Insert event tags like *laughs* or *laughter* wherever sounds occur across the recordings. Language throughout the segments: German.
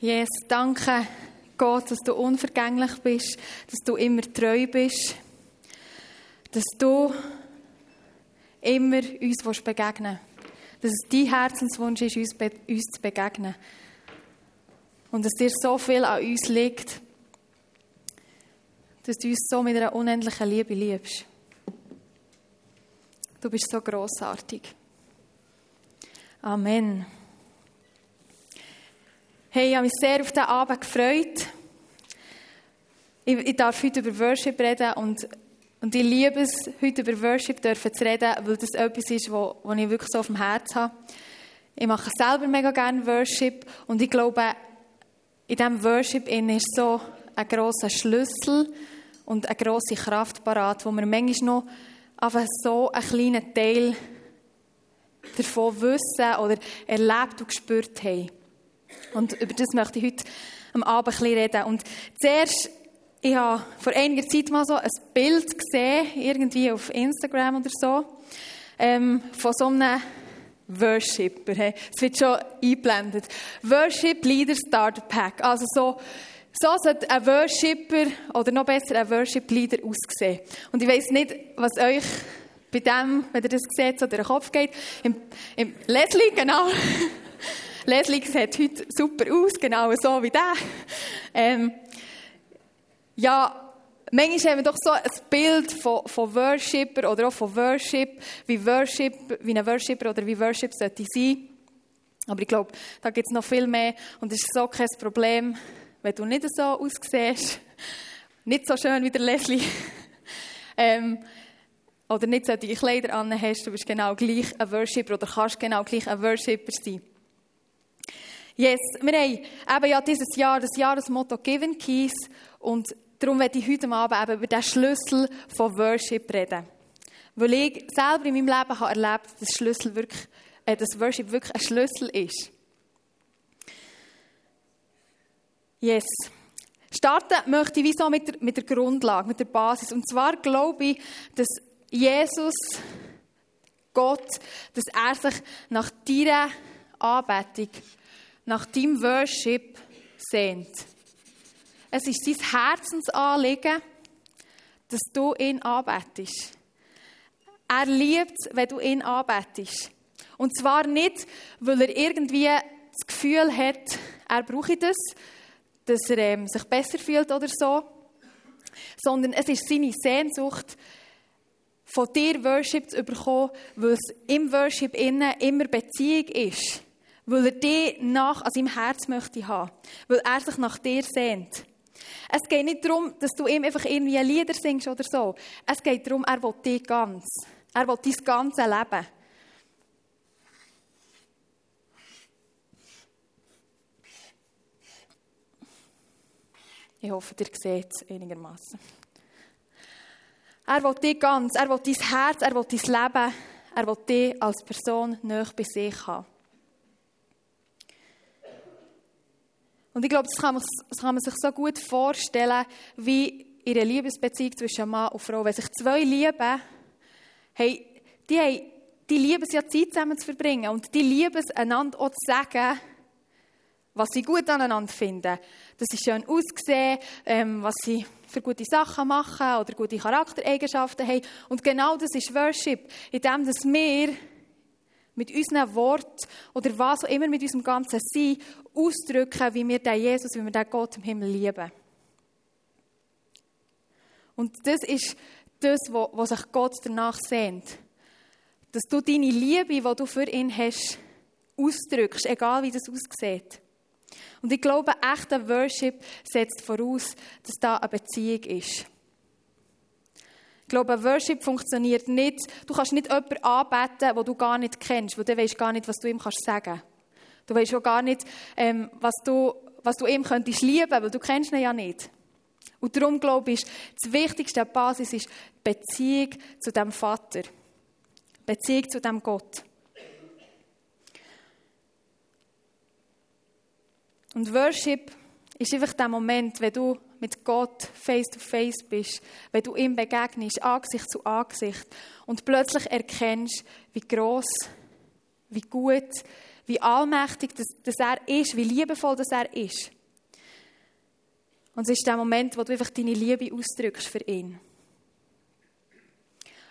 Yes, danke Gott, dass du unvergänglich bist, dass du immer treu bist, dass du immer uns begegnen willst. Dass es dein Herzenswunsch ist, uns, uns zu begegnen. Und dass dir so viel an uns liegt, dass du uns so mit einer unendlichen Liebe liebst. Du bist so großartig. Amen. Hey, ich habe mich sehr auf diesen Abend gefreut. Ich, ich darf heute über Worship reden und, und ich liebe es, heute über Worship dürfen zu reden, weil das etwas ist, was ich wirklich so auf dem Herz habe. Ich mache selber mega gerne Worship und ich glaube, in diesem Worship ist so ein grosser Schlüssel und eine grosse Kraft parat, wo wir manchmal noch einfach so einen kleinen Teil davon wissen oder erlebt und gespürt haben. Und über das möchte ich heute am Abend ein bisschen reden. Und zuerst, ich habe vor einiger Zeit mal so ein Bild gesehen, irgendwie auf Instagram oder so, ähm, von so einem Worshipper. Es wird schon eingeblendet. Worship Leader Starter Pack. Also so, so sollte ein Worshipper oder noch besser ein Worship Leader aussehen. Und ich weiß nicht, was euch bei dem, wenn ihr das seht, so durch den Kopf geht. Im, im Leslie, genau. *laughs* Leslie sieht heute super aus, genau so wie der. Ähm, ja, manchmal haben wir doch so ein Bild von, von Worshipper oder auch von Worship, wie, Worship, wie ein Worshipper oder wie Worship sollte sein. Aber ich glaube, da gibt es noch viel mehr und es ist so kein Problem, wenn du nicht so aussiehst, nicht so schön wie der Leslie, *laughs* ähm, oder nicht solche Kleider an hast, du bist genau gleich ein Worshipper oder kannst genau gleich ein Worshipper sein. Yes, wir haben eben ja dieses Jahr das Jahresmotto Given Keys und darum werde ich heute Abend eben über den Schlüssel von Worship reden. Weil ich selber in meinem Leben habe erlebt, dass Schlüssel wirklich, äh, dass Worship wirklich ein Schlüssel ist. Yes. Starten möchte ich wie so mit der, mit der Grundlage, mit der Basis. Und zwar glaube ich, dass Jesus, Gott, dass er sich nach deiner Anbetung nach deinem Worship sehnt. Es ist sein Herzensanliegen, dass du ihn anbetest. Er liebt es, wenn du ihn anbetest. Und zwar nicht, weil er irgendwie das Gefühl hat, er brauche das, dass er ähm, sich besser fühlt oder so, sondern es ist seine Sehnsucht, von dir Worship zu bekommen, weil es im Worship innen immer Beziehung ist weil er dich nach an seinem Herz möchte haben, weil er sich nach dir sehnt. Es geht nicht darum, dass du ihm einfach irgendwie Lieder singst oder so. Es geht darum, er will dich ganz. Er will dein ganze Leben. Ich hoffe, ihr seht es einigermaßen. Er will dich ganz, er will dein Herz, er will dein Leben, er will dich als Person näher bei sich haben. Und ich glaube, das kann, man, das kann man sich so gut vorstellen, wie in einer Liebesbeziehung zwischen Mann und Frau. Wenn sich zwei lieben, hey, die, haben, die lieben es ja, Zeit zusammen zu verbringen. Und die lieben es, einander auch zu sagen, was sie gut aneinander finden. Dass sie schön aussehen, ähm, was sie für gute Sachen machen oder gute Charaktereigenschaften haben. Und genau das ist Worship. In dem, dass wir mit unseren Worten oder was auch immer mit unserem ganzen Sein ausdrücken, wie wir den Jesus, wie wir den Gott im Himmel lieben. Und das ist das, was sich Gott danach sehnt. Dass du deine Liebe, die du für ihn hast, ausdrückst, egal wie das aussieht. Und ich glaube, echter Worship setzt voraus, dass da eine Beziehung ist. Ich glaube, Worship funktioniert nicht. Du kannst nicht jemanden anbeten, den du gar nicht kennst, weil du weißt gar nicht, was du ihm kannst sagen. Du weißt auch gar nicht, ähm, was, du, was du ihm könntest lieben, weil du kennst ihn ja nicht. Und darum glaube ich, das wichtigste Basis ist Beziehung zu dem Vater. Beziehung zu dem Gott. Und Worship ist einfach der Moment, wenn du mit Gott face to face bist, wenn du ihm begegnest, Angesicht zu Angesicht und plötzlich erkennst, wie groß, wie gut, wie allmächtig dass, dass er ist, wie liebevoll dass er ist. Und es ist der Moment, wo du einfach deine Liebe ausdrückst für ihn.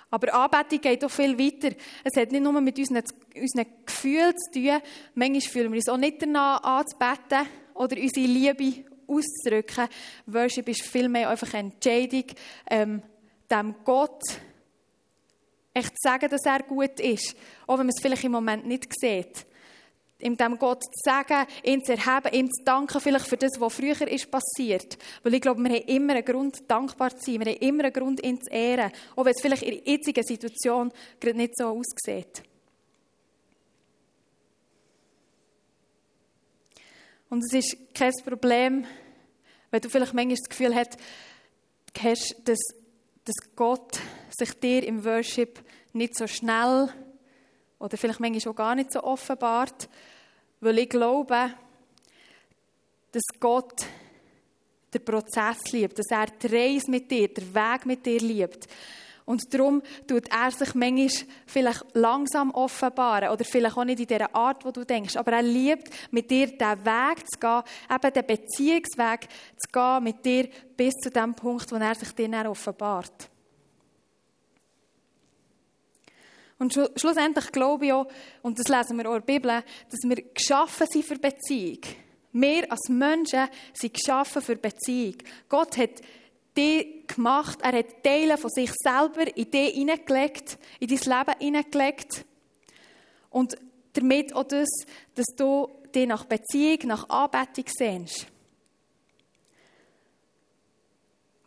Aber Anbetung geht auch viel weiter. Es hat nicht nur mit unseren, unseren Gefühlen zu tun. Manchmal fühlen wir uns auch nicht danach anzubeten oder unsere Liebe auszudrücken. Worship ist vielmehr einfach eine Entscheidung, ähm, dem Gott echt zu sagen, dass er gut ist. Auch wenn man es vielleicht im Moment nicht sieht. Ihm dem Gott zu sagen, ihn zu erheben, ihm zu danken vielleicht für das, was früher ist passiert. Weil ich glaube, wir haben immer einen Grund, dankbar zu sein. Wir haben immer einen Grund, ihn zu ehren. Auch wenn es vielleicht in der jetzigen Situation gerade nicht so aussieht. Und es ist kein Problem, wenn du vielleicht manchmal das Gefühl hast, dass, dass Gott sich dir im Worship nicht so schnell oder vielleicht manchmal auch gar nicht so offenbart, weil ich glaube, dass Gott den Prozess liebt, dass er die Reise mit dir, den Weg mit dir liebt. Und darum tut er sich manchmal vielleicht langsam offenbaren oder vielleicht auch nicht in der Art, wo du denkst. Aber er liebt, mit dir den Weg zu gehen, eben den Beziehungsweg zu gehen, mit dir bis zu dem Punkt, wo er sich dir dann offenbart. Und schlussendlich glaube ich auch, und das lesen wir auch in der Bibel, dass wir geschaffen sind für Beziehung. Wir als Menschen sind geschaffen für Beziehung. Gott hat die gemacht, er hat Teile von sich selber in dich hineingelegt, in dein Leben hineingelegt. Und damit auch das, dass du dich nach Beziehung, nach Anbetung sehnst.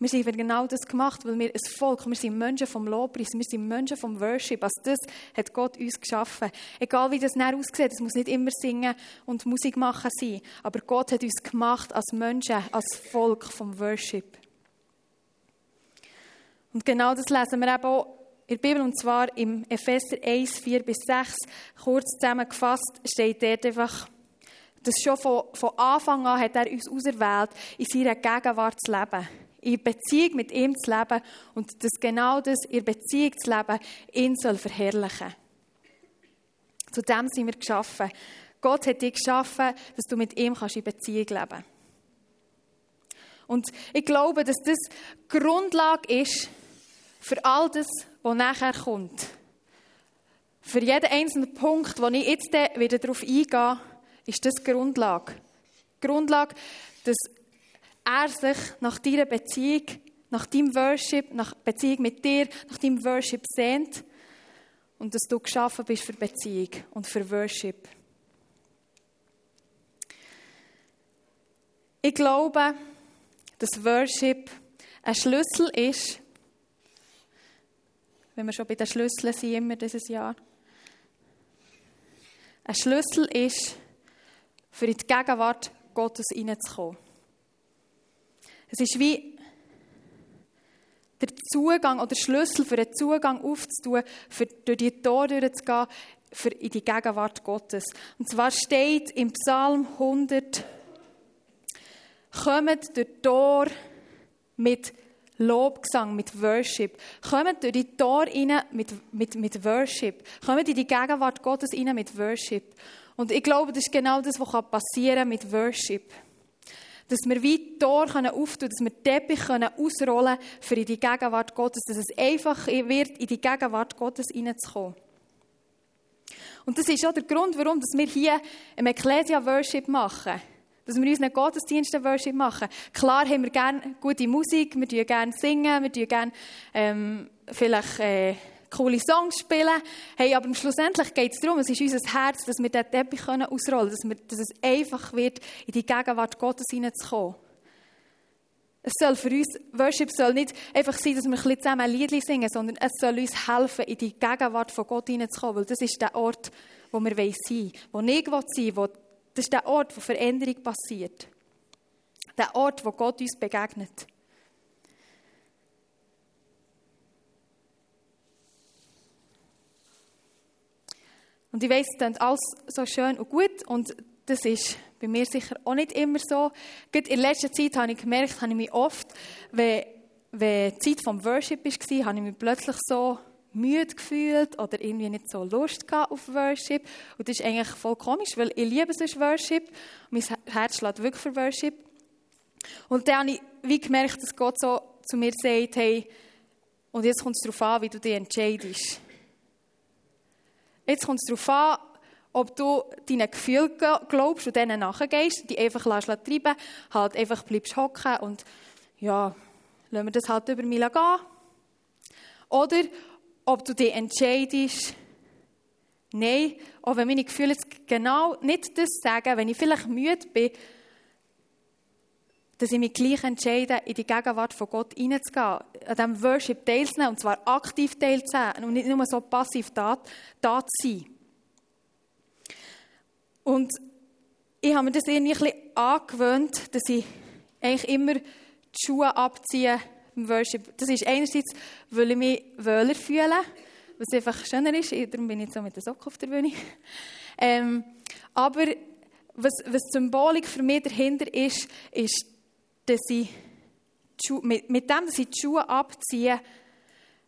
Wir sind genau das gemacht, weil wir ein Volk, wir sind Menschen vom Lobpreis, wir sind Menschen vom Worship. Also das hat Gott uns geschaffen. Egal wie das näher aussieht, es muss nicht immer singen und Musik machen sein. Aber Gott hat uns gemacht als Menschen, als Volk vom Worship. Und genau das lesen wir eben auch in der Bibel, und zwar im Epheser 1, 4 bis 6. Kurz zusammengefasst steht dort einfach, dass schon von, von Anfang an hat er uns auserwählt, in seiner Gegenwart zu leben in Beziehung mit ihm zu leben und dass genau das, in Beziehung zu leben, ihn soll verherrlichen. Zu dem sind wir geschaffen. Gott hat dich geschaffen, dass du mit ihm kannst in Beziehung leben kannst. Und ich glaube, dass das Grundlage ist für all das, was nachher kommt. Für jeden einzelnen Punkt, wo ich jetzt wieder darauf eingehe, ist das Grundlage. Grundlage, dass er sich nach deiner Beziehung, nach deinem Worship, nach Beziehung mit dir, nach deinem Worship sehnt und dass du geschaffen bist für Beziehung und für Worship. Ich glaube, dass Worship ein Schlüssel ist, wenn wir schon bei den Schlüsseln sind, immer dieses Jahr, ein Schlüssel ist, für in die Gegenwart Gottes hineinzukommen. Es ist wie der Zugang oder der Schlüssel für den Zugang aufzutun, für durch die Tore durchzugehen, für in die Gegenwart Gottes. Und zwar steht im Psalm 100, kommt durch Tor mit Lobgesang, mit Worship. Kommt durch die Tor rein mit, mit, mit Worship. Kommt in die Gegenwart Gottes rein mit Worship. Und ich glaube, das ist genau das, was passieren kann mit Worship dass wir wie Tor auftun dass wir Teppich ausrollen können, für in die Gegenwart Gottes, dass es einfach wird, in die Gegenwart Gottes hineinzukommen. Und das ist auch der Grund, warum wir hier im Ecclesia Worship machen. Dass wir unseren Gottesdiensten Worship machen. Klar haben wir gerne gute Musik, wir singen gerne singen, wir gerne ähm, vielleicht äh, coole Songs spielen. Hey, aber schlussendlich geht es darum, es ist unser Herz, dass wir diesen Teppich ausrollen können, dass, dass es einfach wird, in die Gegenwart Gottes hineinzukommen. Es soll für uns, Worship soll nicht einfach sein, dass wir ein bisschen zusammen ein Lied singen, sondern es soll uns helfen, in die Gegenwart von Gott hineinzukommen, weil das ist der Ort, wo wir sein wollen, wo ich sein will, wo, das ist der Ort, wo Veränderung passiert. Der Ort, wo Gott uns begegnet. Und ich weiss, es klingt alles so schön und gut und das ist bei mir sicher auch nicht immer so. Gerade in letzter Zeit habe ich gemerkt, habe ich mich oft, wenn, wenn die Zeit vom Worship war, habe ich mich plötzlich so müde gefühlt oder irgendwie nicht so Lust auf Worship. Und das ist eigentlich voll komisch, weil ich liebe sonst Worship. Mein Herz schlägt wirklich für Worship. Und dann habe ich wie gemerkt, dass Gott so zu mir sagt, hey, und jetzt kommt es darauf an, wie du dich entscheidest. Jetzt kommt es darauf an, ob du deinen Gefühlen glaubst und denen nachgehst, die einfach treiben halt einfach bleibst hocken und ja, lassen wir das halt über mich gehen. Oder ob du dich entscheidest, nein, auch wenn meine Gefühle jetzt genau nicht das sagen, wenn ich vielleicht müde bin, dass ich mich gleich entscheide, in die Gegenwart von Gott hineinzugehen, an diesem Worship teilzunehmen, und zwar aktiv teilzunehmen und nicht nur so passiv da, da zu sein. Und ich habe mir das irgendwie ein bisschen angewöhnt, dass ich eigentlich immer die Schuhe abziehe im Worship. Das ist einerseits, weil ich mich wohler fühle, was einfach schöner ist, darum bin ich jetzt so mit der Socke auf der Bühne. Ähm, aber was, was Symbolik für mich dahinter ist, ist, dass ich mit, mit dem, dass ich die Schuhe abziehe,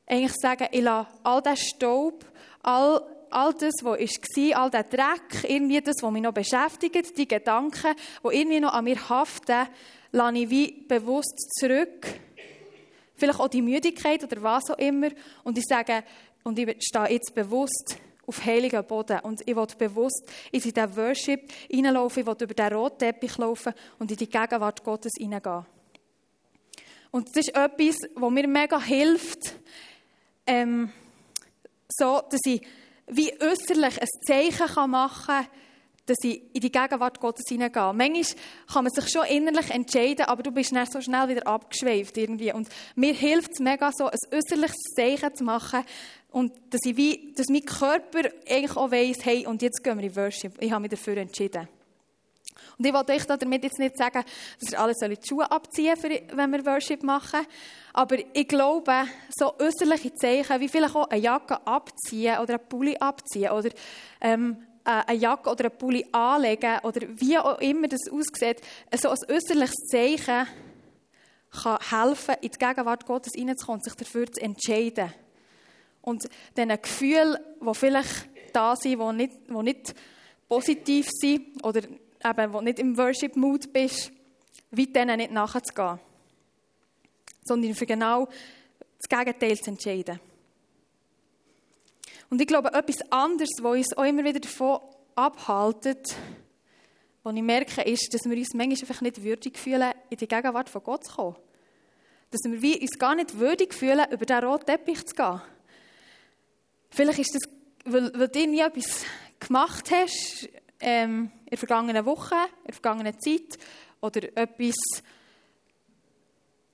eigentlich sagen, ich lasse all den Staub, all, all das, was war, all der Dreck, irgendwie das, was mich noch beschäftigt, die Gedanken, die irgendwie noch an mir haften, lasse ich wie bewusst zurück vielleicht auch die Müdigkeit oder was auch immer. Und ich sage, und ich stehe jetzt bewusst auf heiligen Boden. Und ich will bewusst in diesen Worship hineinlaufen, ich will über den roten Teppich laufen und in die Gegenwart Gottes hineingehen. Und das ist etwas, was mir mega hilft, ähm, so, dass ich wie äußerlich ein Zeichen machen kann, dass ich in die Gegenwart Gottes hineingehe. Manchmal kann man sich schon innerlich entscheiden, aber du bist nicht so schnell wieder abgeschweift irgendwie. Und mir hilft es mega so, ein äußerliches Zeichen zu machen und dass, ich wie, dass mein Körper eigentlich auch weiss, hey, und jetzt gehen wir in Worship. Ich habe mich dafür entschieden. Und ich wollte euch damit jetzt nicht sagen, dass ihr alle die Schuhe abziehen sollt, wenn wir Worship machen. Aber ich glaube, so äußerliche Zeichen, wie vielleicht auch eine Jacke abziehen oder einen Pulli abziehen oder ähm, äh, eine Jacke oder einen Pulli anlegen oder wie auch immer das aussieht, so ein äußerliches Zeichen kann helfen, in die Gegenwart Gottes hineinzukommen und sich dafür zu entscheiden. Und diesen Gefühlen, die vielleicht da sind, die nicht, die nicht positiv sind oder eben, wo nicht im Worship-Mood bist, wie denen nicht nachzugehen. Sondern für genau das Gegenteil zu entscheiden. Und ich glaube, etwas anderes, was uns auch immer wieder davon abhaltet, was ich merke, ist, dass wir uns manchmal einfach nicht würdig fühlen, in die Gegenwart von Gott zu kommen. Dass wir uns gar nicht würdig fühlen, über diesen roten Teppich zu gehen. Vielleicht ist das, weil, weil du nie etwas gemacht hast ähm, in der vergangenen Woche, in der vergangenen Zeit oder etwas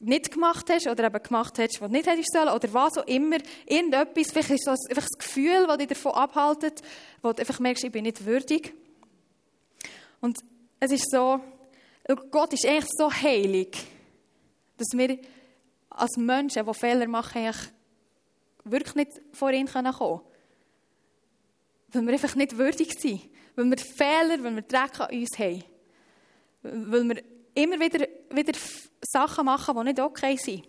nicht gemacht hast oder eben gemacht hast, was nicht hättest sollen oder was auch immer, irgendetwas, vielleicht ist das einfach das Gefühl, das dich davon abhaltet, wo du einfach merkst, ich bin nicht würdig. Und es ist so, Gott ist eigentlich so heilig, dass wir als Menschen, die Fehler machen, eigentlich wirklich nicht vor ihn kommen können. Weil wir einfach nicht würdig sind. Weil wir Fehler, weil wir Dreck an uns haben. Weil wir immer wieder, wieder Sachen machen, die nicht okay sind.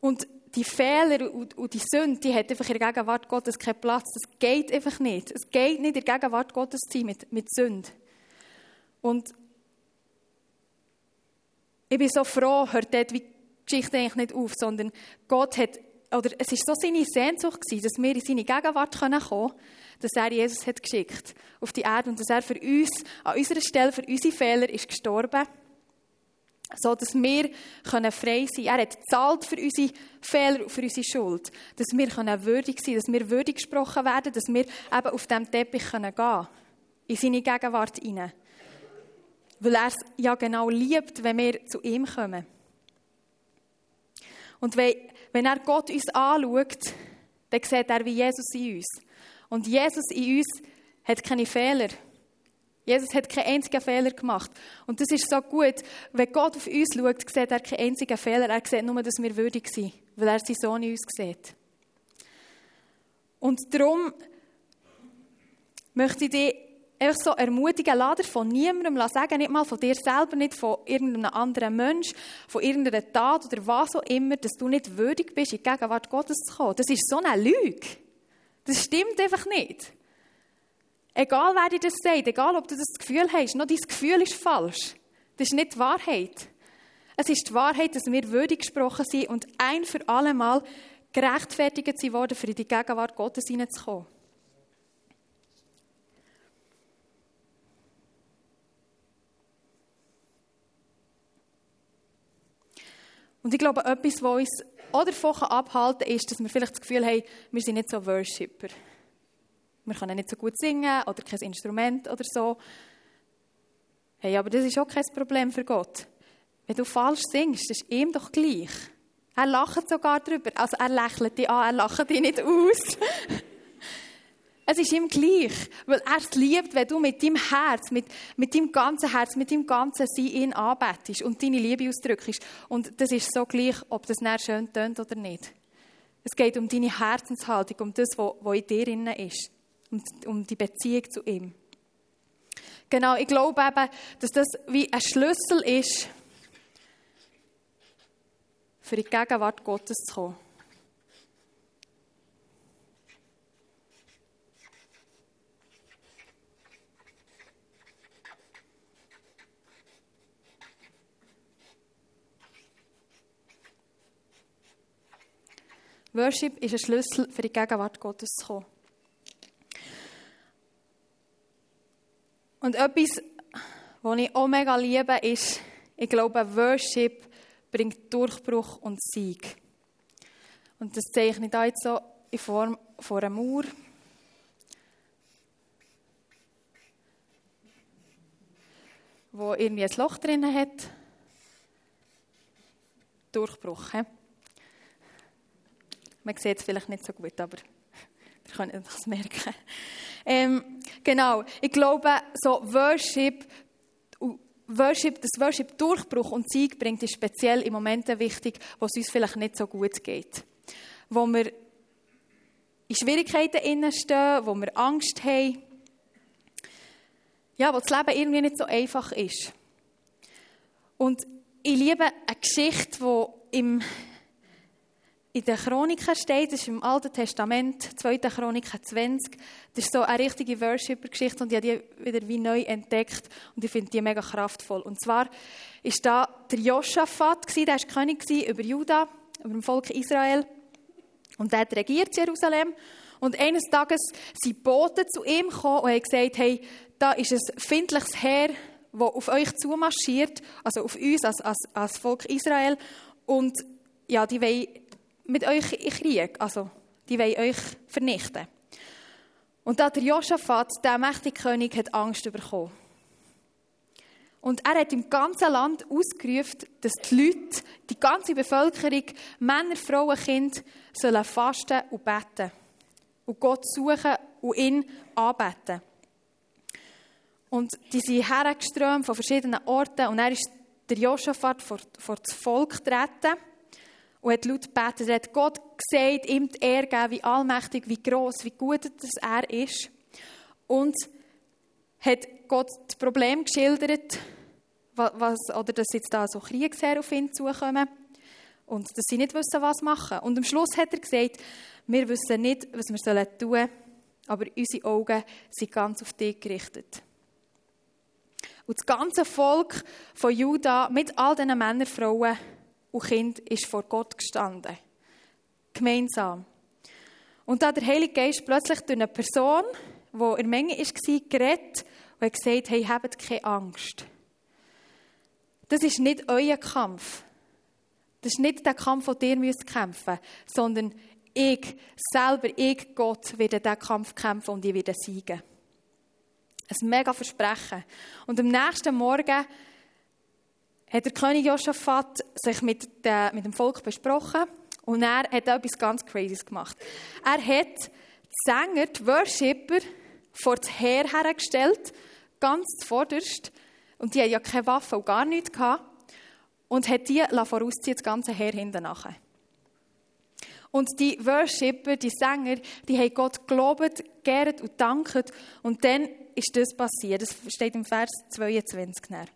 Und die Fehler und, die Sünde, die hat einfach in der Gegenwart Gottes keinen Platz. Das geht einfach nicht. Es geht nicht in der Gegenwart Gottes zu sein mit, mit Sünde. Und ich bin so froh, hört dort die Geschichte eigentlich nicht auf, sondern Gott hat, oder es ist so seine Sehnsucht gewesen, dass wir in seine Gegenwart kommen können, dass er Jesus hat geschickt auf die Erde und dass er für uns, an unserer Stelle, für unsere Fehler ist gestorben so dass wir können frei sein können. Er hat gezahlt für unsere Fehler für unsere Schuld. Dass wir können würdig sein dass wir würdig gesprochen werden, dass wir eben auf diesem Teppich können gehen In seine Gegenwart hinein. Weil er es ja genau liebt, wenn wir zu ihm kommen. Und wenn er Gott uns anschaut, dann sieht er wie Jesus in uns. Und Jesus in uns hat keine Fehler. Jesus hat keinen einzigen Fehler gemacht. Und das ist so gut. Wenn Gott auf uns schaut, sieht er keinen einzigen Fehler. Er sieht nur, dass wir würdig sind, weil er seinen Sohn in uns sieht. Und darum möchte ich dich einfach so ermutigen, lass von niemandem sagen, nicht mal von dir selber, nicht von irgendeinem anderen Mensch, von irgendeiner Tat oder was auch immer, dass du nicht würdig bist, in die Gegenwart Gottes zu kommen. Das ist so eine Lüge. Das stimmt einfach nicht. Egal, wer dir das sagt, egal, ob du das Gefühl hast, noch dein Gefühl ist falsch. Das ist nicht die Wahrheit. Es ist die Wahrheit, dass wir würdig gesprochen sind und ein für alle Mal gerechtfertigt sind worden, für in die Gegenwart Gottes hineinzukommen. Und ich glaube, etwas, was uns auch davon abhalten kann, ist, dass wir vielleicht das Gefühl haben, wir sind nicht so Worshipper. Wir können nicht so gut singen oder kein Instrument oder so. Hey, aber das ist auch kein Problem für Gott. Wenn du falsch singst, ist ihm doch gleich. Er lacht sogar darüber. Also er lächelt dich an, er lacht dich nicht aus. *laughs* Es ist ihm gleich, weil er es liebt, wenn du mit deinem Herz, mit, mit deinem ganzen Herz, mit deinem ganzen Sein ihn anbetest und deine Liebe ausdrückst. Und das ist so gleich, ob das näher schön tönt oder nicht. Es geht um deine Herzenshaltung, um das, was in dir drin ist. Um, um die Beziehung zu ihm. Genau, ich glaube eben, dass das wie ein Schlüssel ist, für die Gegenwart Gottes zu kommen. Worship ist ein Schlüssel für die Gegenwart Gottes zu kommen. Und etwas, was ich auch mega liebe, ist, ich glaube, Worship bringt Durchbruch und Sieg. Und das zeichne ich da jetzt so in Form von einer Mauer. wo irgendwie ein Loch drin hat. Durchbruch. He? Man sieht es vielleicht nicht so gut, aber ihr könnt es merken. Ähm, genau, ich glaube, so Worship, Worship, das Worship Durchbruch und Sieg bringt, ist speziell in Momenten wichtig, wo es uns vielleicht nicht so gut geht. Wo wir in Schwierigkeiten stehen, wo wir Angst haben. Ja, wo das Leben irgendwie nicht so einfach ist. Und ich liebe eine Geschichte, die im in den Chroniken steht, das ist im Alten Testament, 2. Chroniken 20. Das ist so eine richtige Worshipper-Geschichte und ich habe die wieder wie neu entdeckt und ich finde die mega kraftvoll. Und zwar ist da der Josaphat, der war König über Juda, über das Volk Israel und der regiert Jerusalem. Und eines Tages sind Boten zu ihm gekommen und haben gesagt, hey, da ist ein findliches Heer, das auf euch zumarschiert, also auf uns als, als, als Volk Israel. Und ja, die wollen mit euch in Krieg. Also, die wollen euch vernichten. Und da der Josaphat, der mächtige König, hat Angst bekommen. Und er hat im ganzen Land ausgerufen, dass die Leute, die ganze Bevölkerung, Männer, Frauen, Kinder, sollen fasten und beten. Und Gott suchen und ihn anbeten. Und die sind hergeströmt von verschiedenen Orten. Und er ist der Josaphat vor, vor das Volk getreten und hat laut gebetet. Er hat Gott gesagt, ihm die Ehre gegeben, wie allmächtig, wie groß, wie gut dass er ist. Und hat Gott das Problem geschildert, was, oder dass jetzt da so Kriegsherren auf ihn zukommen und dass sie nicht wissen, was machen. Und am Schluss hat er gesagt, wir wissen nicht, was wir tun sollen, aber unsere Augen sind ganz auf dich gerichtet. Und das ganze Volk von Juda mit all diesen Männern, Frauen, und Kind ist vor Gott gestanden. Gemeinsam. Und da der Heilige Geist plötzlich durch eine Person, die in der Menge war, geredet und gesagt, hey, habt keine Angst. Das ist nicht euer Kampf. Das ist nicht der Kampf, den ihr kämpfen müsst, sondern ich selber, ich Gott, werde diesen Kampf kämpfen und ich werde siegen. Ein mega Versprechen. Und am nächsten Morgen hat der König Josaphat sich mit, der, mit dem Volk besprochen und er hat etwas ganz Crazyes gemacht. Er hat die Sänger, die Worshipper, vor das Heer hergestellt, ganz zuvorderst, und die hatten ja keine Waffen und gar nichts gehabt, und hat die vorausziehen, das ganze Heer hinten nachher. Und die Worshipper, die Sänger, die haben Gott gelobt, geehrt und dankt. Und dann ist das passiert. Das steht im Vers 22. Dann.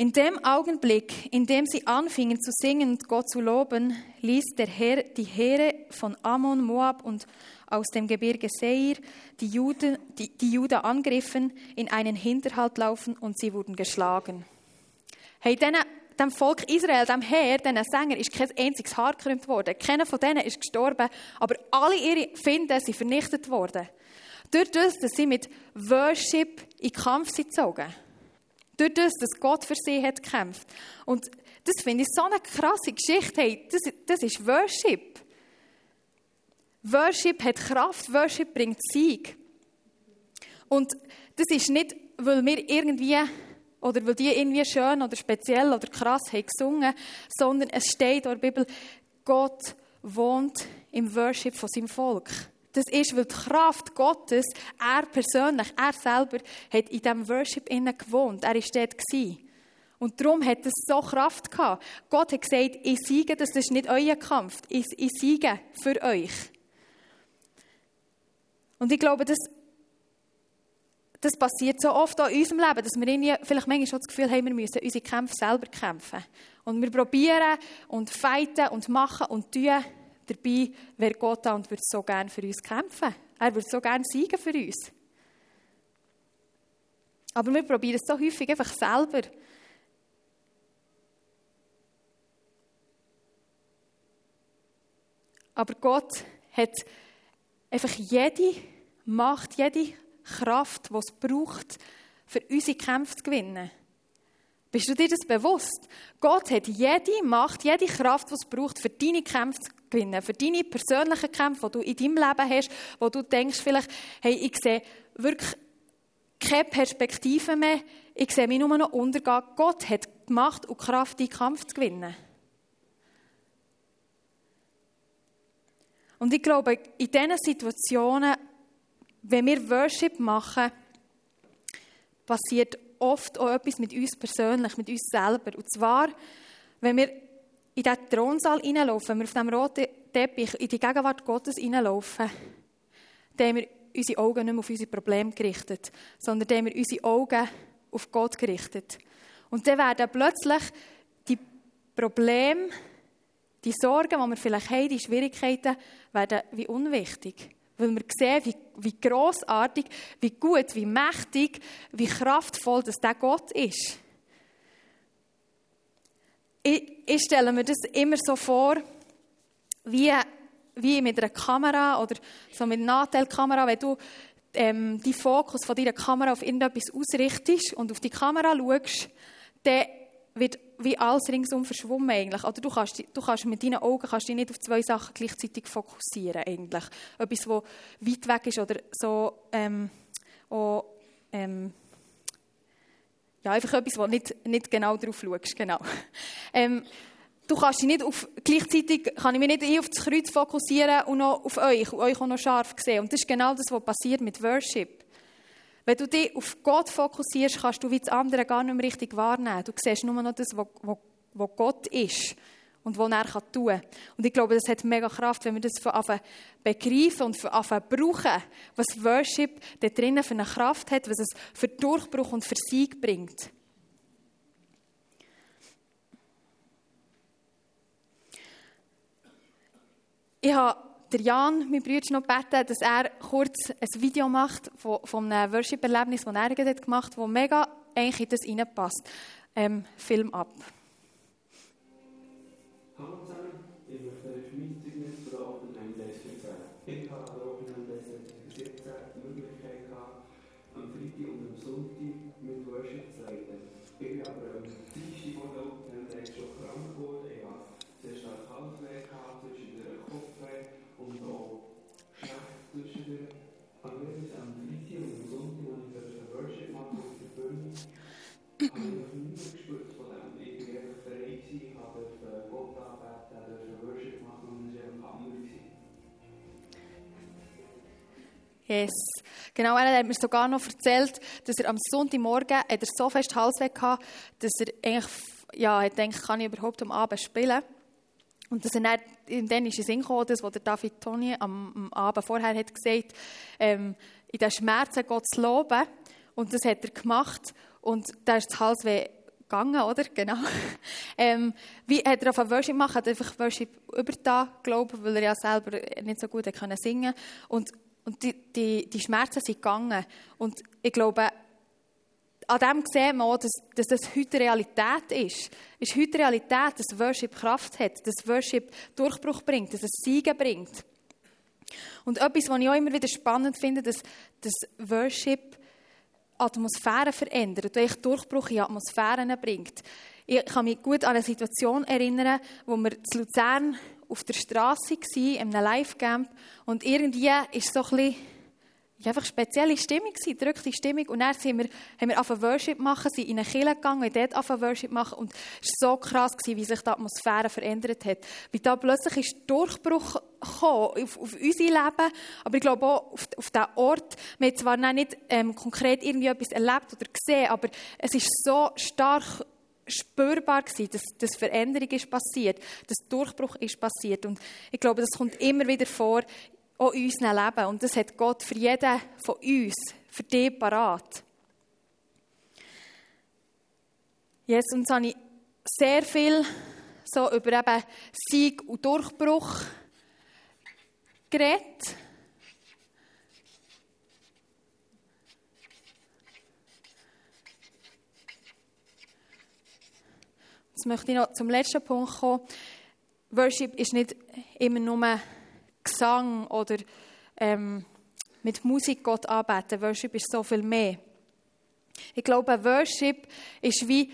In dem Augenblick, in dem sie anfingen zu singen und Gott zu loben, ließ der Herr die Heere von Ammon, Moab und aus dem Gebirge Seir, die Juden, die, die Juda angriffen, in einen Hinterhalt laufen und sie wurden geschlagen. Hey, denen, dem Volk Israel, dem Herr, diesen Sänger, ist kein einziges Haar gekrümmt worden. Keiner von denen ist gestorben, aber alle ihre Finden sind vernichtet worden. Durch das, dass sie mit Worship in Kampf sind gezogen. Durch das, dass Gott für sie hat gekämpft. Und das finde ich so eine krasse Geschichte. Hey, das, das ist Worship. Worship hat Kraft, Worship bringt Sieg. Und das ist nicht, weil wir irgendwie oder weil die irgendwie schön oder speziell oder krass haben gesungen, sondern es steht in der Bibel, Gott wohnt im Worship von seinem Volk. Das ist, weil die Kraft Gottes, er persönlich, er selber, hat in diesem Worship innen gewohnt. Er war dort. Und darum hat es so Kraft gehabt. Gott hat gesagt, ich siege, das ist nicht euer Kampf. Ich, ich siege für euch. Und ich glaube, das, das passiert so oft auch in unserem Leben, dass wir vielleicht manchmal schon das Gefühl haben, wir müssen unsere Kämpfe selber kämpfen. Und wir probieren und fighten und machen und tun. Dabei wäre Gott da und würde so gerne für uns kämpfen. Er würde so gerne siegen für uns. Aber wir probieren es so häufig einfach selber. Aber Gott hat einfach jede Macht, jede Kraft, die es braucht, für unsere Kämpfe zu gewinnen. Bist du dir das bewusst? Gott hat jede Macht, jede Kraft, die es braucht, für deine Kämpfe zu gewinnen, für deine persönlichen Kämpfe, die du in deinem Leben hast, wo du denkst vielleicht, hey, ich sehe wirklich keine Perspektive mehr, ich sehe mich nur noch untergehen. Gott hat die Macht und Kraft, deinen Kampf zu gewinnen. Und ich glaube, in diesen Situationen, wenn wir Worship machen, passiert oft auch etwas mit uns persönlich, mit uns selber. Und zwar, wenn wir in diesen Thronsaal hineinlaufen, wenn wir auf diesem roten Teppich in die Gegenwart Gottes hineinlaufen, dann haben wir unsere Augen nicht mehr auf unsere Probleme gerichtet, sondern dann haben wir unsere Augen auf Gott gerichtet. Und dann werden plötzlich die Probleme, die Sorgen, die wir vielleicht haben, die Schwierigkeiten, werden wie unwichtig. Weil wir sehen, wie, wie grossartig, wie gut, wie mächtig, wie kraftvoll dass der Gott ist. Ich, ich stelle mir das immer so vor, wie, wie mit einer Kamera oder so mit einer Nachteilkamera, wenn du ähm, die Fokus von deiner Kamera auf irgendetwas ausrichtest und auf die Kamera schaust, dann wird wie alles ringsum verschwommen eigentlich. Oder du kannst, du kannst mit deinen Augen kannst dich nicht auf zwei Sachen gleichzeitig fokussieren eigentlich. Etwas, was weit weg ist oder so ähm, auch, ähm, ja, einfach etwas, wo nicht, nicht genau drauf schaust, genau. *laughs* Ähm, du kannst dich nicht auf, gleichzeitig kann ich mich nicht auf das Kreuz fokussieren und noch auf euch euch auch noch scharf sehen. Und das ist genau das, was passiert mit Worship. Wenn du dich auf Gott fokussierst, kannst du wie das andere gar nicht mehr richtig wahrnehmen. Du siehst nur noch das, was Gott ist und was er tun kann. Und ich glaube, das hat mega Kraft, wenn wir das von Anfang begreifen und von Anfang brauchen, was Worship da drinnen für eine Kraft hat, was es für Durchbruch und für Sieg bringt. Ich habe der Jan, mein Bruder, noch gebeten, dass er kurz ein Video macht von, einem Worship-Erlebnis, das er gemacht hat, das mega in das reinpasst. Ähm, Film ab. Hallo zusammen, Yes. Genau, er hat mir sogar noch erzählt, dass er am Sonntagmorgen hat er so fest Hals weg hatte, dass er eigentlich, ja, hat gedacht, kann ich überhaupt am Abend spielen? Und er dann, dann ist es Sinn gekommen, das, was der David Toni am, am Abend vorher hat gesagt, ähm, in den Schmerzen Gott zu loben. Und das hat er gemacht. Und da ist das Halsweh gegangen, oder? Genau. *laughs* Ähm, wie hat er auf Worship gemacht? Hat einfach Worship übertan, glaube weil er ja selber nicht so gut singen konnte. Und, und die, die, die Schmerzen sind gegangen. Und ich glaube, an dem sehen wir auch, dass, dass das heute Realität ist. Ist heute Realität, dass Worship Kraft hat, dass Worship Durchbruch bringt, dass es Siegen bringt. Und etwas, was ich auch immer wieder spannend finde, dass, dass Worship Atmosphäre verändert echt Durchbruch in Atmosphären bringt. Ich kann mich gut an eine Situation erinnern, wo wir zu Luzern auf der Straße waren, in einem Live-Camp und irgendwie ist so ein bisschen war einfach spezielle Stimmung, eine drückte Stimmung. Und dann sind wir, haben wir angefangen Worship machen, sind in eine Kirche gegangen und dort angefangen Worship machen. Und es war so krass, wie sich die Atmosphäre verändert hat. Wie da plötzlich ist Durchbruch auf, auf unser Leben, aber ich glaube auch auf, auf diesen Ort. Wir haben zwar nicht ähm, konkret irgendwie etwas erlebt oder gesehen, aber es ist so stark spürbar gewesen, dass, dass Veränderung ist passiert, dass Durchbruch ist passiert. Und ich glaube, das kommt immer wieder vor auch in unserem Leben. Und das hat Gott für jeden von uns, für dich parat. Jetzt uns habe ich sehr viel so über eben Sieg und Durchbruch geredet. Jetzt möchte ich noch zum letzten Punkt kommen. Worship ist nicht immer nur Gesang oder ähm, mit Musik Gott anbeten. Worship ist so viel mehr. Ich glaube, Worship ist wie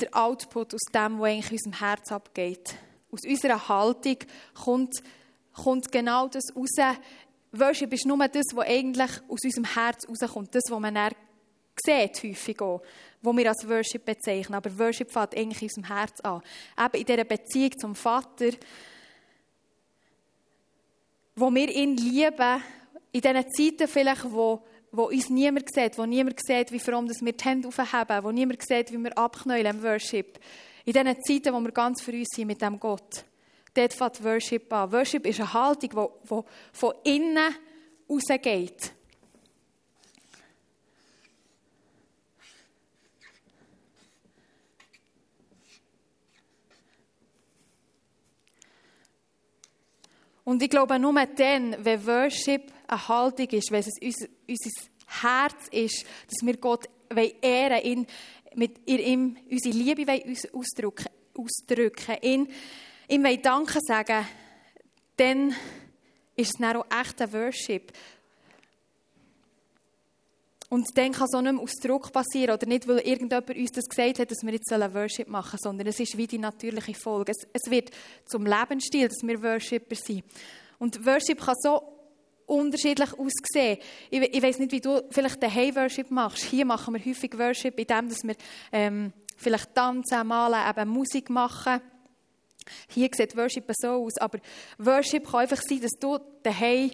der Output aus dem, was eigentlich unserem Herz abgeht. Aus unserer Haltung kommt, kommt genau das raus. Worship ist nur das, was eigentlich aus unserem Herz rauskommt. Das, was man dann sieht, häufig auch, was wir als Worship bezeichnen. Aber Worship fängt eigentlich in unserem Herz an. Eben in dieser Beziehung zum Vater, wo wir ihn lieben, in diesen Zeiten vielleicht, wo, wo uns niemand sieht, wo niemand sieht, wie fromm wir die Hände aufheben, wo niemand sieht, wie wir abknäulen im Worship. In diesen Zeiten, wo wir ganz für uns sind mit dem Gott. Dort fängt Worship an. Worship ist eine Haltung, die von innen rausgeht. Und ich glaube, nur dann, wenn Worship eine Haltung ist, wenn es unser, unser Herz ist, dass wir Gott ehren ihn mit ihm unsere Liebe ausdrücken, ausdrücken ihn, ihm Danke sagen, dann ist es dann auch echter Worship. Und dann kann auch nicht mehr aus Druck passieren oder nicht, weil irgendjemand uns das gesagt hat, dass wir jetzt Worship machen sollen, sondern es ist wie die natürliche Folge. Es, es wird zum Lebensstil, dass wir Worshipper sind. Und Worship kann so unterschiedlich aussehen. Ich, ich weiß nicht, wie du vielleicht den Hey-Worship machst. Hier machen wir häufig Worship, indem wir ähm, vielleicht tanzen, malen, eben Musik machen. Hier sieht Worship so aus, aber Worship kann einfach sein, dass du daheim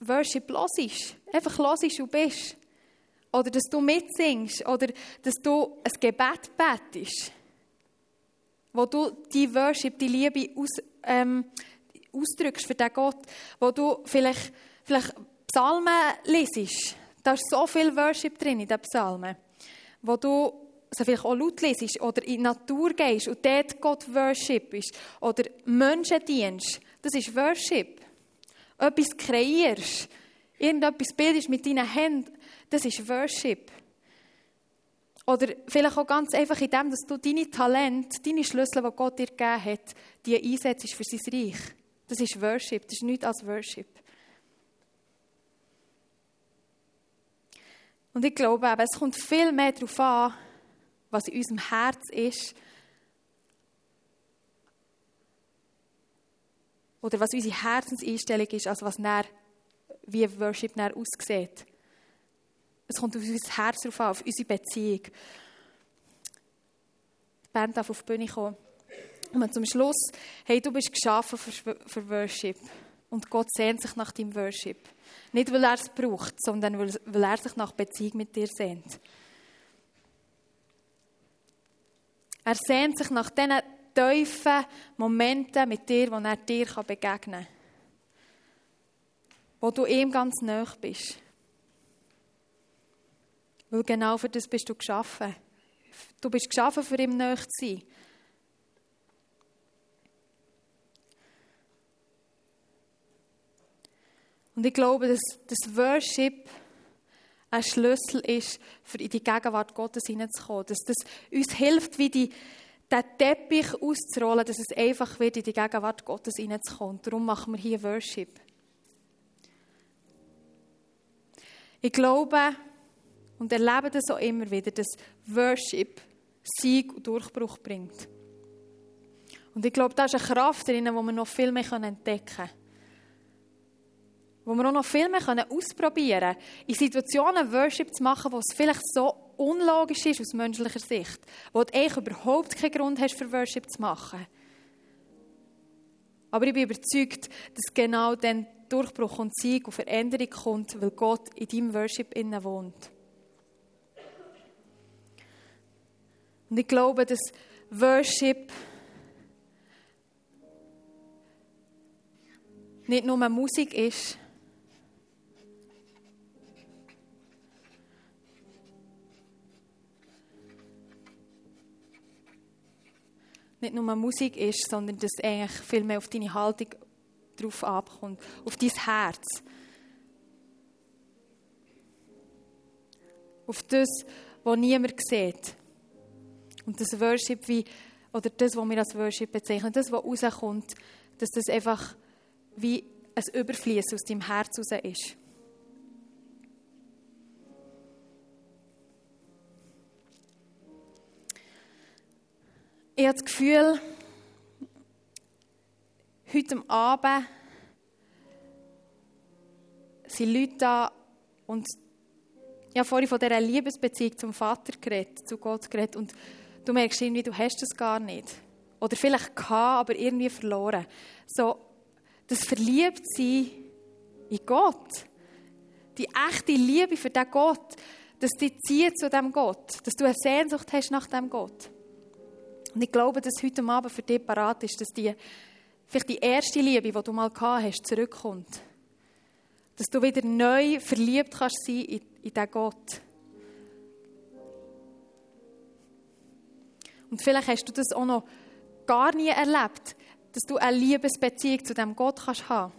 Worship hörst. Einfach hörst und bist. Oder dass du mitsingst. Oder dass du ein Gebet betest. Wo du die Worship, die Liebe aus, ähm, ausdrückst für den Gott. Wo du vielleicht, vielleicht Psalmen lesest. Da ist so viel Worship drin in den Psalmen. Wo du so vielleicht auch laut lesest oder in die Natur gehst und dort Gott worshipst. Oder Menschen dienst. Das ist Worship etwas kreierst, irgendetwas bildest mit deinen Händen, das ist Worship. Oder vielleicht auch ganz einfach in dem, dass du deine Talente, deine Schlüssel, die Gott dir gegeben hat, die einsetzt für sein Reich. Das ist Worship, das ist nichts als Worship. Und ich glaube eben, es kommt viel mehr darauf an, was in unserem Herz ist, oder was unsere Herzenseinstellung ist, als was näher, wie Worship näher aussieht. Es kommt auf unser Herz drauf an, auf unsere Beziehung. Die Band darf auf die Bühne kommen. Und zum Schluss, hey, du bist geschaffen für, für Worship. Und Gott sehnt sich nach deinem Worship. Nicht, weil er es braucht, sondern weil, weil er sich nach Beziehung mit dir sehnt. Er sehnt sich nach diesen tiefen Momente mit dir, wo er dir begegnen kann. wo du ihm ganz nah bist. Weil genau für das bist du geschaffen. Du bist geschaffen, für ihm nahe zu sein. Und ich glaube, dass das Worship ein Schlüssel ist, für in die Gegenwart Gottes hineinzukommen. Dass das uns hilft, wie die, den Teppich auszurollen, dass es einfach wird, in die Gegenwart Gottes hineinzukommen. Darum machen wir hier Worship. Ich glaube und erlebe das auch immer wieder, dass Worship Sieg und Durchbruch bringt. Und ich glaube, da ist eine Kraft drin, die wir noch viel mehr entdecken können wo wir auch noch viel mehr ausprobieren können, in Situationen Worship zu machen, wo es vielleicht so unlogisch ist aus menschlicher Sicht, wo du eigentlich überhaupt keinen Grund hast, für Worship zu machen. Aber ich bin überzeugt, dass genau dann Durchbruch und Sieg und Veränderung kommt, weil Gott in deinem Worship innen wohnt. Und ich glaube, dass Worship nicht nur Musik ist, nicht nur Musik ist, sondern dass eigentlich viel mehr auf deine Haltung drauf abkommt, auf dein Herz. Auf das, was niemand sieht. Und das Worship, wie, oder das, was wir als Worship bezeichnen, das, was rauskommt, dass das einfach wie ein Überfließen aus deinem Herz raus ist. Ich habe das Gefühl, heute Abend sind Leute da und ich habe vorhin von dieser Liebesbeziehung zum Vater geredet, zu Gott geredet und du merkst irgendwie, du hast das gar nicht. Oder vielleicht gehabt, aber irgendwie verloren. So, das Verliebtsein in Gott, die echte Liebe für den Gott, dass dich zieht zu dem Gott, dass du eine Sehnsucht hast nach dem Gott. Und ich glaube, dass heute Abend für dich parat ist, dass die, vielleicht die erste Liebe, die du mal gehabt hast, zurückkommt. Dass du wieder neu verliebt kannst sein in, in diesen Gott. Und vielleicht hast du das auch noch gar nie erlebt, dass du eine Liebesbeziehung zu dem Gott kannst haben.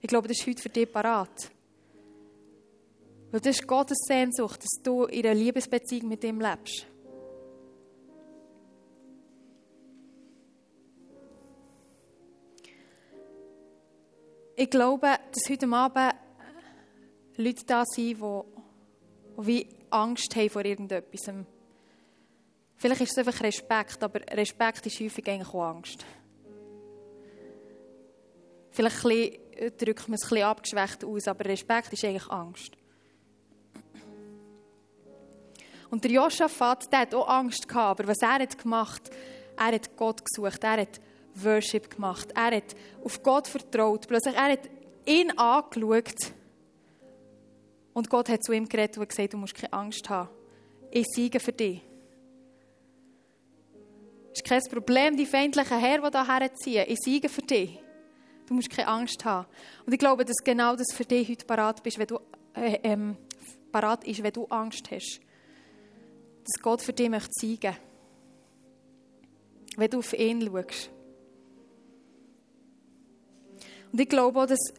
Ich glaube, das ist heute für dich parat. Weil das ist Gottes Sehnsucht, dass du in einer Liebesbeziehung mit ihm lebst. Ich glaube, dass heute Abend Leute da sind, die, wie Angst haben vor irgendetwas. Vielleicht ist es einfach Respekt, aber Respekt ist häufig eigentlich auch Angst. Vielleicht drückt man es bisschen abgeschwächt aus, aber Respekt ist eigentlich Angst. Und der Josaphat, der hat auch Angst gehabt, aber was er hat gemacht, er hat Gott gesucht, er hat Worship gemacht. Er hat auf Gott vertraut. Plötzlich, er hat ihn angeschaut. Und Gott hat zu ihm geredet und gesagt, du musst keine Angst haben. Ich siege für dich. Es ist kein Problem, die feindlichen Herren, die da herziehen. Ich siege für dich. Du musst keine Angst haben. Und ich glaube, dass genau das für dich heute parat bist, wenn du äh, ähm, parat ist, wenn du Angst hast. Dass Gott für dich möchte siegen. Wenn du auf ihn schaust. Und ich glaube auch, dass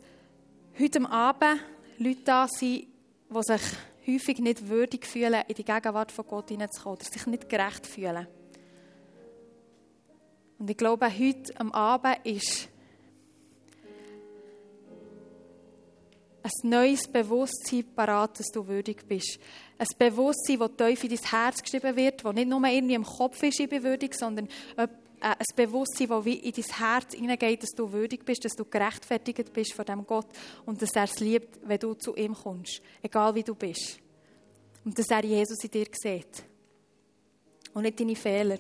heute Abend Leute da sind, die sich häufig nicht würdig fühlen, in die Gegenwart von Gott hineinzukommen, oder sich nicht gerecht fühlen. Und ich glaube, heute am Abend ist ein neues Bewusstsein parat, dass du würdig bist. Ein Bewusstsein, das tief in dein Herz geschrieben wird, das nicht nur irgendwie im Kopf ist, ich bin würdig, sondern ein Bewusstsein, das wie in dein Herz hineingeht, dass du würdig bist, dass du gerechtfertigt bist von dem Gott und dass er es liebt, wenn du zu ihm kommst, egal wie du bist. Und dass er Jesus in dir sieht und nicht deine Fehler.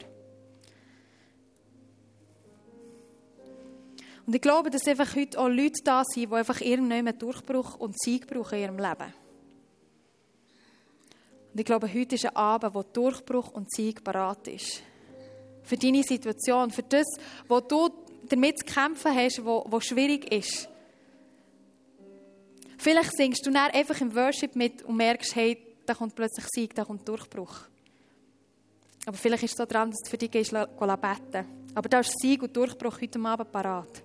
Und ich glaube, dass einfach heute auch Leute da sind, die einfach irgendeinen Durchbruch und Sieg brauchen in ihrem Leben. Und ich glaube, heute ist ein Abend, wo Durchbruch und Sieg parat ist für deine Situation, für das, was du damit zu kämpfen hast, was schwierig ist. Vielleicht singst du dann einfach im Worship mit und merkst, hey, da kommt plötzlich Sieg, da kommt Durchbruch. Aber vielleicht ist es so dran, dass du für dich gehst, beten. Aber da ist Sieg und Durchbruch heute Abend parat.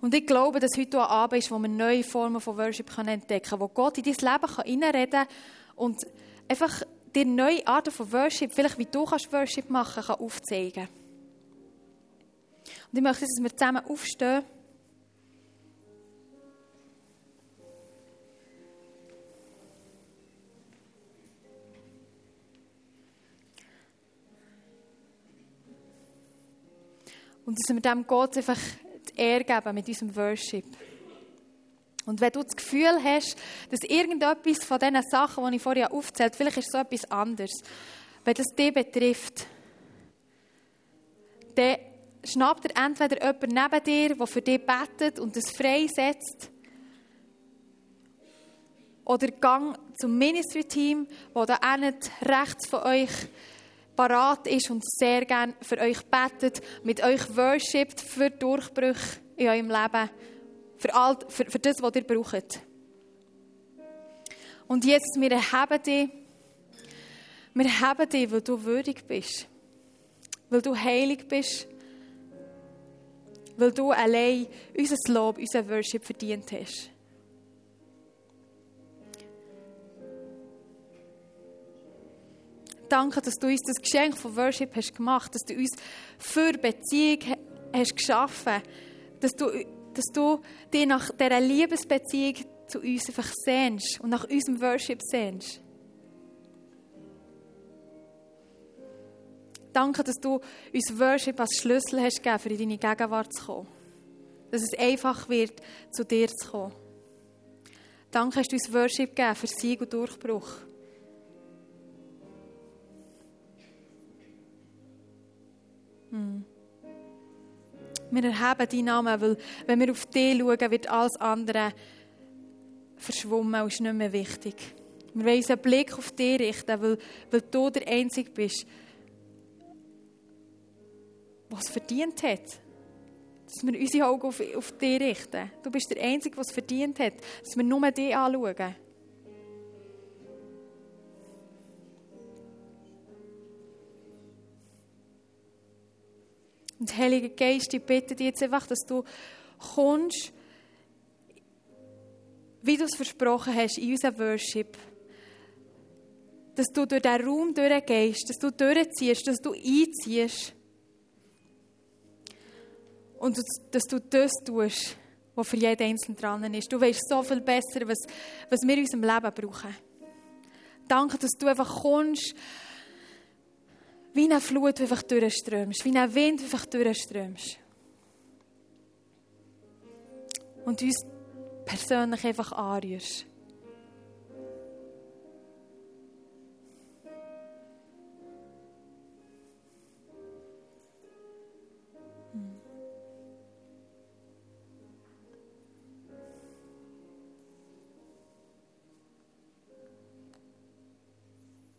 Und ich glaube, dass heute ein Abend ist, wo man neue Formen von Worship entdecken kann, wo Gott in dein Leben hineinreden kann und einfach dir neue Arten von Worship, vielleicht wie du kannst Worship machen kann, aufzeigen. Und ich möchte, dass wir zusammen aufstehen. Und dass wir dem Gott einfach die Ehre geben mit unserem Worship. Und wenn du das Gefühl hast, dass irgendetwas von diesen Sachen, die ich vorher aufzählt, habe, vielleicht ist so etwas anderes, wenn das dich betrifft, dann schnappt er entweder jemanden neben dir, der für dich betet und das freisetzt, oder gang zum Ministry-Team, das da rechts von euch parat ist und sehr gerne für euch betet, mit euch worshipt für Durchbrüche in eurem Leben, für, all, für, für das, was ihr braucht. Und jetzt, wir erheben dich, wir erheben dich, weil du würdig bist, weil du heilig bist, weil du allein unser Lob, unser Worship verdient hast. Danke, dass du uns das Geschenk von Worship hast gemacht, dass du uns für Beziehung hast geschaffen, dass du, dass du dich nach dieser Liebesbeziehung zu uns einfach sehnst und nach unserem Worship sehnst. Danke, dass du uns Worship als Schlüssel hast gegeben, für in deine Gegenwart zu kommen. Dass es einfach wird, zu dir zu kommen. Danke, hast du uns Worship gegeben für Sieg und Durchbruch. Hm. Wir erheben deinen Namen, weil wenn wir auf dich schauen, wird alles andere verschwommen und ist nicht mehr wichtig. Wir wollen unseren Blick auf dich richten, weil, weil du der Einzige bist, was verdient hat. Dass wir unsere Augen auf, auf dich richten. Du bist der Einzige, was verdient hat, dass wir nur dich anschauen. Und Heilige Geist, ich bitte dich jetzt einfach, dass du kommst, wie du es versprochen hast, in unserem Worship. Dass du durch diesen Raum durchgehst, dass du durchziehst, dass du einziehst. Und dass du das tust, was für jeden Einzelnen dran ist. Du weißt so viel besser, was, was wir in unserem Leben brauchen. Danke, dass du einfach kommst wie eine Flut einfach durchströmst, wie ein Wind einfach durchströmst. Und uns persönlich einfach anrührst.